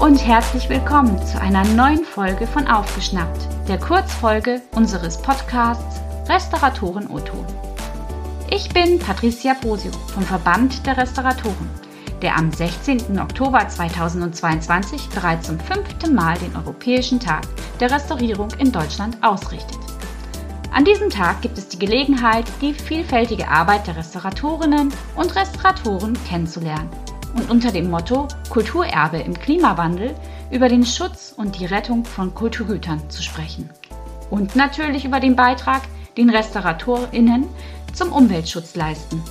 und herzlich willkommen zu einer neuen Folge von Aufgeschnappt, der Kurzfolge unseres Podcasts Restauratoren O-Ton. Ich bin Patricia Posio vom Verband der Restauratoren, der am 16. Oktober 2022 bereits zum fünften Mal den Europäischen Tag der Restaurierung in Deutschland ausrichtet. An diesem Tag gibt es die Gelegenheit, die vielfältige Arbeit der Restauratorinnen und Restauratoren kennenzulernen und unter dem Motto Kulturerbe im Klimawandel über den Schutz und die Rettung von Kulturgütern zu sprechen. Und natürlich über den Beitrag, den RestauratorInnen zum Umweltschutz leisten.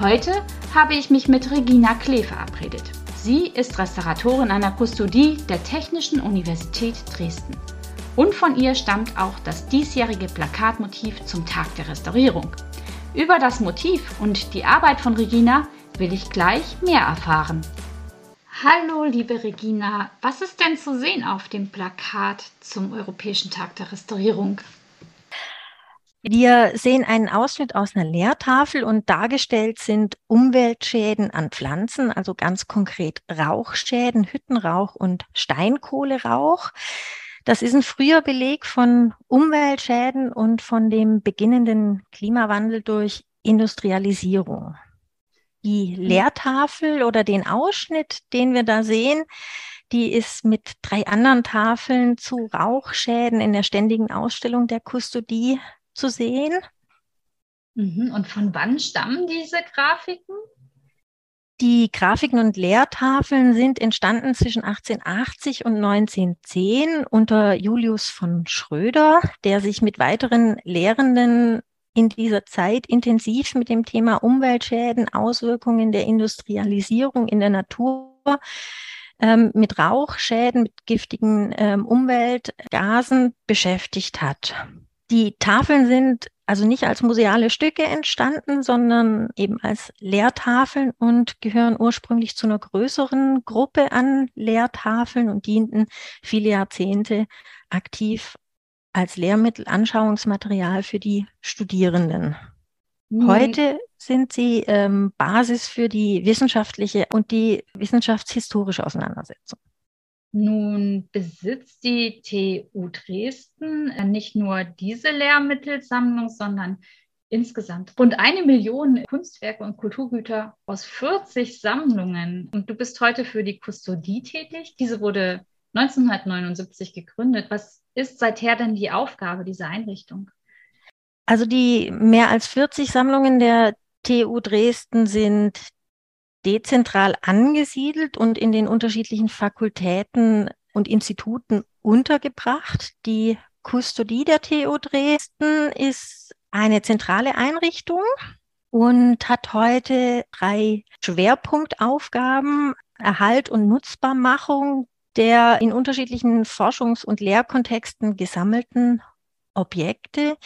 Heute habe ich mich mit Regina Klee verabredet. Sie ist Restauratorin der Kustodie der Technischen Universität Dresden. Und von ihr stammt auch das diesjährige Plakatmotiv zum Tag der Restaurierung. Über das Motiv und die Arbeit von Regina will ich gleich mehr erfahren. Hallo, liebe Regina, was ist denn zu sehen auf dem Plakat zum Europäischen Tag der Restaurierung? Wir sehen einen Ausschnitt aus einer Lehrtafel und dargestellt sind Umweltschäden an Pflanzen, also ganz konkret Rauchschäden, Hüttenrauch und Steinkohlerauch. Das ist ein früher Beleg von Umweltschäden und von dem beginnenden Klimawandel durch Industrialisierung die mhm. Lehrtafel oder den Ausschnitt, den wir da sehen, die ist mit drei anderen Tafeln zu Rauchschäden in der ständigen Ausstellung der Kustodie zu sehen. Mhm. Und von wann stammen diese Grafiken? Die Grafiken und Lehrtafeln sind entstanden zwischen 1880 und 1910 unter Julius von Schröder, der sich mit weiteren Lehrenden in dieser Zeit intensiv mit dem Thema Umweltschäden, Auswirkungen der Industrialisierung in der Natur, ähm, mit Rauchschäden, mit giftigen ähm, Umweltgasen beschäftigt hat. Die Tafeln sind also nicht als museale Stücke entstanden, sondern eben als Lehrtafeln und gehören ursprünglich zu einer größeren Gruppe an Lehrtafeln und dienten viele Jahrzehnte aktiv als Lehrmittel, Anschauungsmaterial für die Studierenden. Mhm. Heute sind sie ähm, Basis für die wissenschaftliche und die wissenschaftshistorische Auseinandersetzung. Nun besitzt die TU Dresden äh, nicht nur diese Lehrmittelsammlung, sondern insgesamt rund eine Million Kunstwerke und Kulturgüter aus 40 Sammlungen. Und du bist heute für die Kustodie tätig. Diese wurde 1979 gegründet. Was ist seither denn die Aufgabe dieser Einrichtung? Also die mehr als 40 Sammlungen der TU Dresden sind dezentral angesiedelt und in den unterschiedlichen Fakultäten und Instituten untergebracht. Die Kustodie der TU Dresden ist eine zentrale Einrichtung und hat heute drei Schwerpunktaufgaben. Erhalt und Nutzbarmachung der in unterschiedlichen Forschungs- und Lehrkontexten gesammelten Objekte.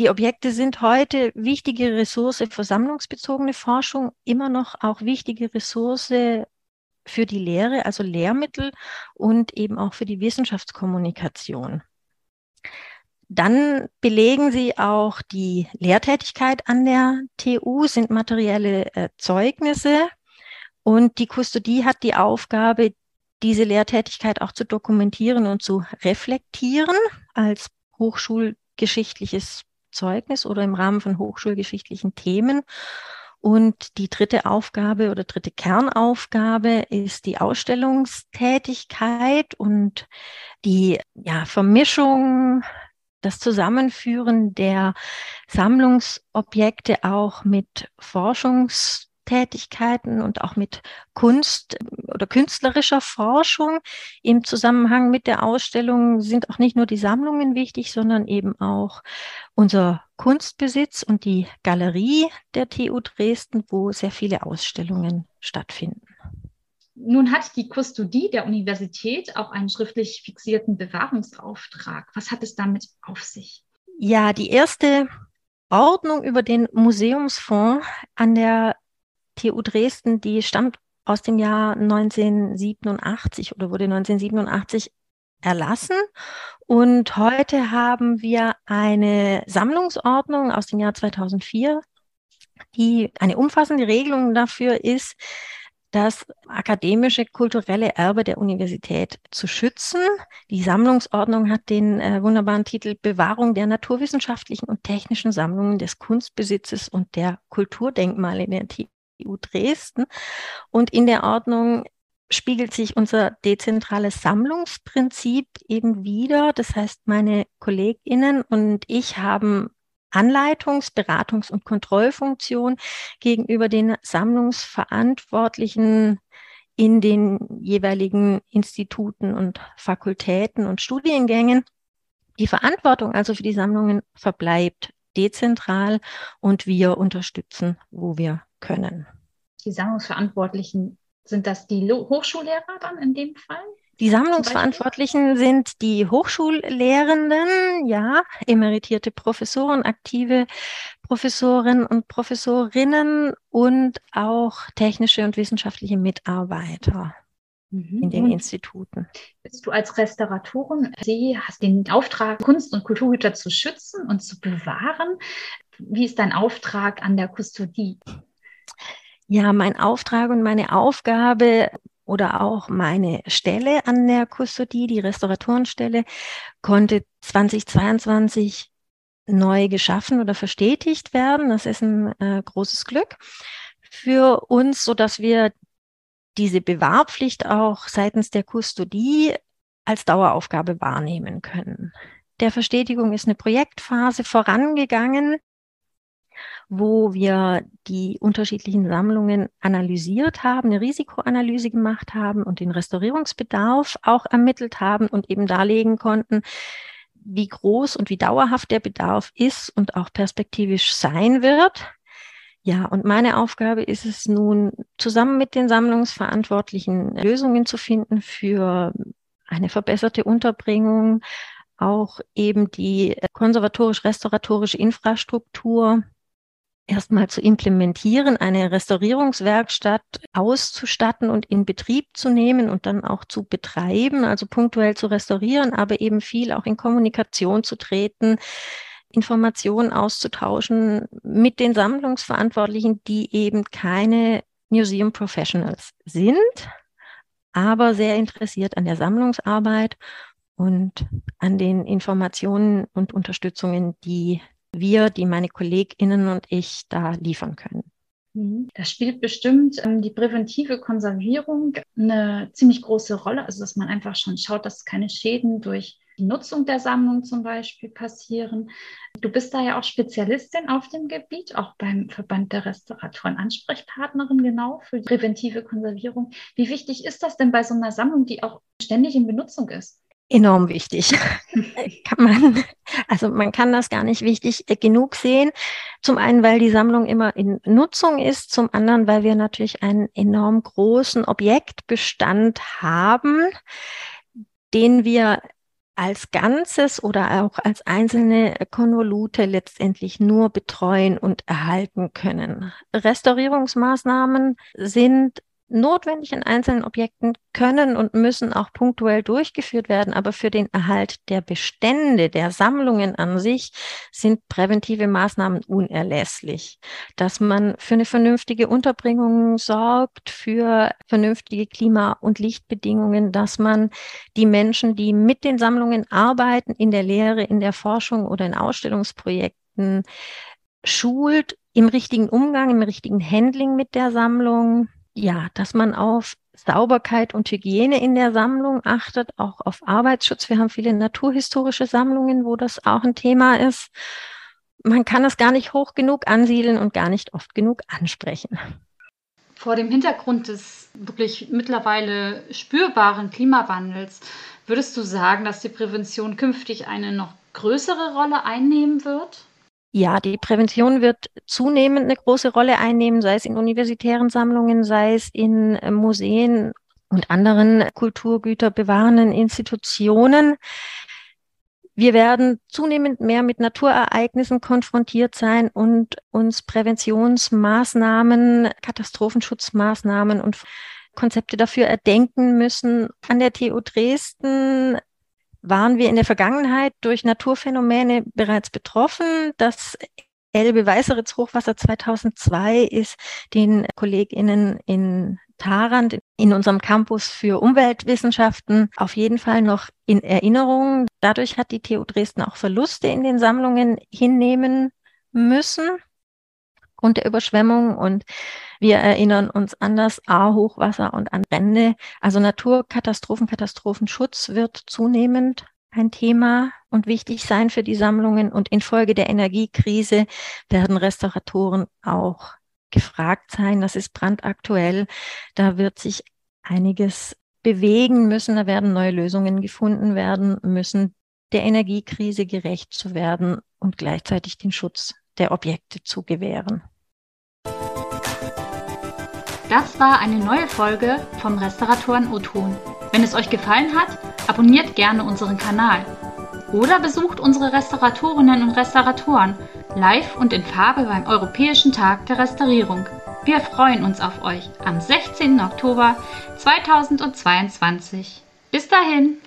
Die Objekte sind heute wichtige Ressource für sammlungsbezogene Forschung, immer noch auch wichtige Ressource für die Lehre, also Lehrmittel und eben auch für die Wissenschaftskommunikation. Dann belegen sie auch die Lehrtätigkeit an der TU, sind materielle äh, Zeugnisse und die Kustodie hat die Aufgabe, diese Lehrtätigkeit auch zu dokumentieren und zu reflektieren als hochschulgeschichtliches Zeugnis oder im Rahmen von hochschulgeschichtlichen Themen. Und die dritte Aufgabe oder dritte Kernaufgabe ist die Ausstellungstätigkeit und die ja, Vermischung, das Zusammenführen der Sammlungsobjekte auch mit Forschungs Tätigkeiten und auch mit Kunst oder künstlerischer Forschung im Zusammenhang mit der Ausstellung sind auch nicht nur die Sammlungen wichtig, sondern eben auch unser Kunstbesitz und die Galerie der TU Dresden, wo sehr viele Ausstellungen stattfinden. Nun hat die Kustodie der Universität auch einen schriftlich fixierten Bewahrungsauftrag. Was hat es damit auf sich? Ja, die erste Ordnung über den Museumsfonds an der TU Dresden, die stammt aus dem Jahr 1987 oder wurde 1987 erlassen. Und heute haben wir eine Sammlungsordnung aus dem Jahr 2004, die eine umfassende Regelung dafür ist, das akademische kulturelle Erbe der Universität zu schützen. Die Sammlungsordnung hat den äh, wunderbaren Titel Bewahrung der naturwissenschaftlichen und technischen Sammlungen des Kunstbesitzes und der Kulturdenkmale in der TU Dresden. Und in der Ordnung spiegelt sich unser dezentrales Sammlungsprinzip eben wieder. Das heißt, meine Kolleginnen und ich haben Anleitungs-, Beratungs- und Kontrollfunktion gegenüber den Sammlungsverantwortlichen in den jeweiligen Instituten und Fakultäten und Studiengängen. Die Verantwortung also für die Sammlungen verbleibt dezentral und wir unterstützen, wo wir können. Die Sammlungsverantwortlichen, sind das die Hochschullehrer dann in dem Fall? Die Sammlungsverantwortlichen sind die Hochschullehrenden, ja, emeritierte Professoren, aktive Professoren und Professorinnen und auch technische und wissenschaftliche Mitarbeiter mhm. in den und Instituten. Bist du als Restauratorin, sie hast den Auftrag, Kunst- und Kulturgüter zu schützen und zu bewahren. Wie ist dein Auftrag an der Kustodie? Ja, mein Auftrag und meine Aufgabe oder auch meine Stelle an der Kustodie, die Restauratorenstelle, konnte 2022 neu geschaffen oder verstetigt werden. Das ist ein äh, großes Glück für uns, so dass wir diese Bewahrpflicht auch seitens der Kustodie als Daueraufgabe wahrnehmen können. Der Verstetigung ist eine Projektphase vorangegangen, wo wir die unterschiedlichen Sammlungen analysiert haben, eine Risikoanalyse gemacht haben und den Restaurierungsbedarf auch ermittelt haben und eben darlegen konnten, wie groß und wie dauerhaft der Bedarf ist und auch perspektivisch sein wird. Ja, und meine Aufgabe ist es nun, zusammen mit den Sammlungsverantwortlichen Lösungen zu finden für eine verbesserte Unterbringung, auch eben die konservatorisch-restauratorische Infrastruktur erstmal zu implementieren, eine Restaurierungswerkstatt auszustatten und in Betrieb zu nehmen und dann auch zu betreiben, also punktuell zu restaurieren, aber eben viel auch in Kommunikation zu treten, Informationen auszutauschen mit den Sammlungsverantwortlichen, die eben keine Museum Professionals sind, aber sehr interessiert an der Sammlungsarbeit und an den Informationen und Unterstützungen, die wir, die meine KollegInnen und ich da liefern können. Mhm. Da spielt bestimmt ähm, die präventive Konservierung eine ziemlich große Rolle. Also, dass man einfach schon schaut, dass keine Schäden durch die Nutzung der Sammlung zum Beispiel passieren. Du bist da ja auch Spezialistin auf dem Gebiet, auch beim Verband der Restauratoren Ansprechpartnerin genau für präventive Konservierung. Wie wichtig ist das denn bei so einer Sammlung, die auch ständig in Benutzung ist? Enorm wichtig. kann man, also man kann das gar nicht wichtig äh, genug sehen. Zum einen, weil die Sammlung immer in Nutzung ist, zum anderen, weil wir natürlich einen enorm großen Objektbestand haben, den wir als Ganzes oder auch als einzelne Konvolute letztendlich nur betreuen und erhalten können. Restaurierungsmaßnahmen sind notwendig in einzelnen Objekten können und müssen auch punktuell durchgeführt werden, aber für den Erhalt der Bestände, der Sammlungen an sich sind präventive Maßnahmen unerlässlich. Dass man für eine vernünftige Unterbringung sorgt, für vernünftige Klima- und Lichtbedingungen, dass man die Menschen, die mit den Sammlungen arbeiten, in der Lehre, in der Forschung oder in Ausstellungsprojekten, schult im richtigen Umgang, im richtigen Handling mit der Sammlung, ja, dass man auf Sauberkeit und Hygiene in der Sammlung achtet, auch auf Arbeitsschutz. Wir haben viele naturhistorische Sammlungen, wo das auch ein Thema ist. Man kann es gar nicht hoch genug ansiedeln und gar nicht oft genug ansprechen. Vor dem Hintergrund des wirklich mittlerweile spürbaren Klimawandels, würdest du sagen, dass die Prävention künftig eine noch größere Rolle einnehmen wird? Ja, die Prävention wird zunehmend eine große Rolle einnehmen, sei es in universitären Sammlungen, sei es in äh, Museen und anderen Kulturgüter bewahrenden Institutionen. Wir werden zunehmend mehr mit Naturereignissen konfrontiert sein und uns Präventionsmaßnahmen, Katastrophenschutzmaßnahmen und Konzepte dafür erdenken müssen. An der TU Dresden waren wir in der Vergangenheit durch Naturphänomene bereits betroffen. Das Elbe-Weißeritz-Hochwasser 2002 ist den KollegInnen in Tarand in unserem Campus für Umweltwissenschaften auf jeden Fall noch in Erinnerung. Dadurch hat die TU Dresden auch Verluste in den Sammlungen hinnehmen müssen aufgrund der Überschwemmung und wir erinnern uns an das A-Hochwasser und an Brände. Also Naturkatastrophen, Katastrophenschutz wird zunehmend ein Thema und wichtig sein für die Sammlungen. Und infolge der Energiekrise werden Restauratoren auch gefragt sein. Das ist brandaktuell. Da wird sich einiges bewegen müssen. Da werden neue Lösungen gefunden werden müssen, der Energiekrise gerecht zu werden und gleichzeitig den Schutz der Objekte zu gewähren. Das war eine neue Folge vom Restauratoren O-Ton. Wenn es euch gefallen hat, abonniert gerne unseren Kanal. Oder besucht unsere Restauratorinnen und Restauratoren live und in Farbe beim Europäischen Tag der Restaurierung. Wir freuen uns auf euch am 16. Oktober 2022. Bis dahin!